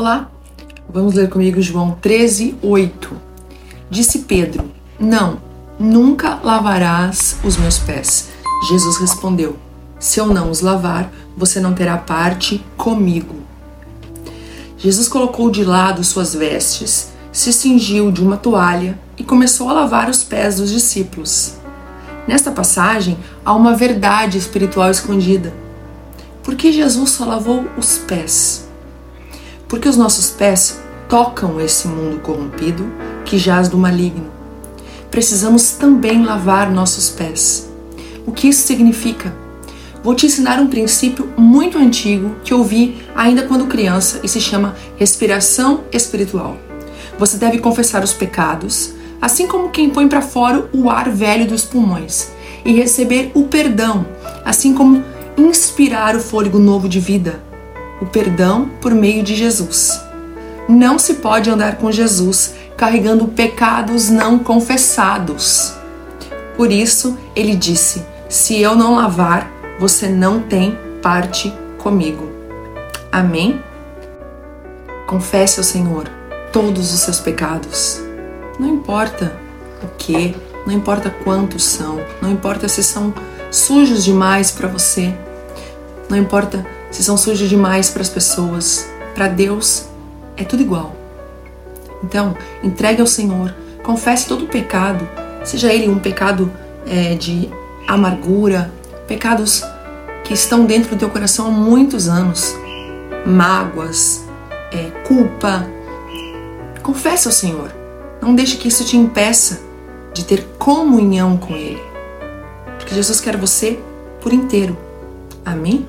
Olá, vamos ler comigo João 13, 8. Disse Pedro: Não, nunca lavarás os meus pés. Jesus respondeu: Se eu não os lavar, você não terá parte comigo. Jesus colocou de lado suas vestes, se cingiu de uma toalha e começou a lavar os pés dos discípulos. Nesta passagem há uma verdade espiritual escondida. Por que Jesus só lavou os pés? Porque os nossos pés tocam esse mundo corrompido que jaz do maligno. Precisamos também lavar nossos pés. O que isso significa? Vou te ensinar um princípio muito antigo que eu vi ainda quando criança e se chama respiração espiritual. Você deve confessar os pecados, assim como quem põe para fora o ar velho dos pulmões, e receber o perdão, assim como inspirar o fôlego novo de vida o perdão por meio de Jesus. Não se pode andar com Jesus carregando pecados não confessados. Por isso, ele disse: Se eu não lavar, você não tem parte comigo. Amém? Confesse ao Senhor todos os seus pecados. Não importa o que, não importa quantos são, não importa se são sujos demais para você, não importa se são sujos demais para as pessoas, para Deus é tudo igual. Então, entregue ao Senhor, confesse todo o pecado, seja ele um pecado é, de amargura, pecados que estão dentro do teu coração há muitos anos, mágoas, é, culpa. Confesse ao Senhor. Não deixe que isso te impeça de ter comunhão com Ele. Porque Jesus quer você por inteiro. Amém?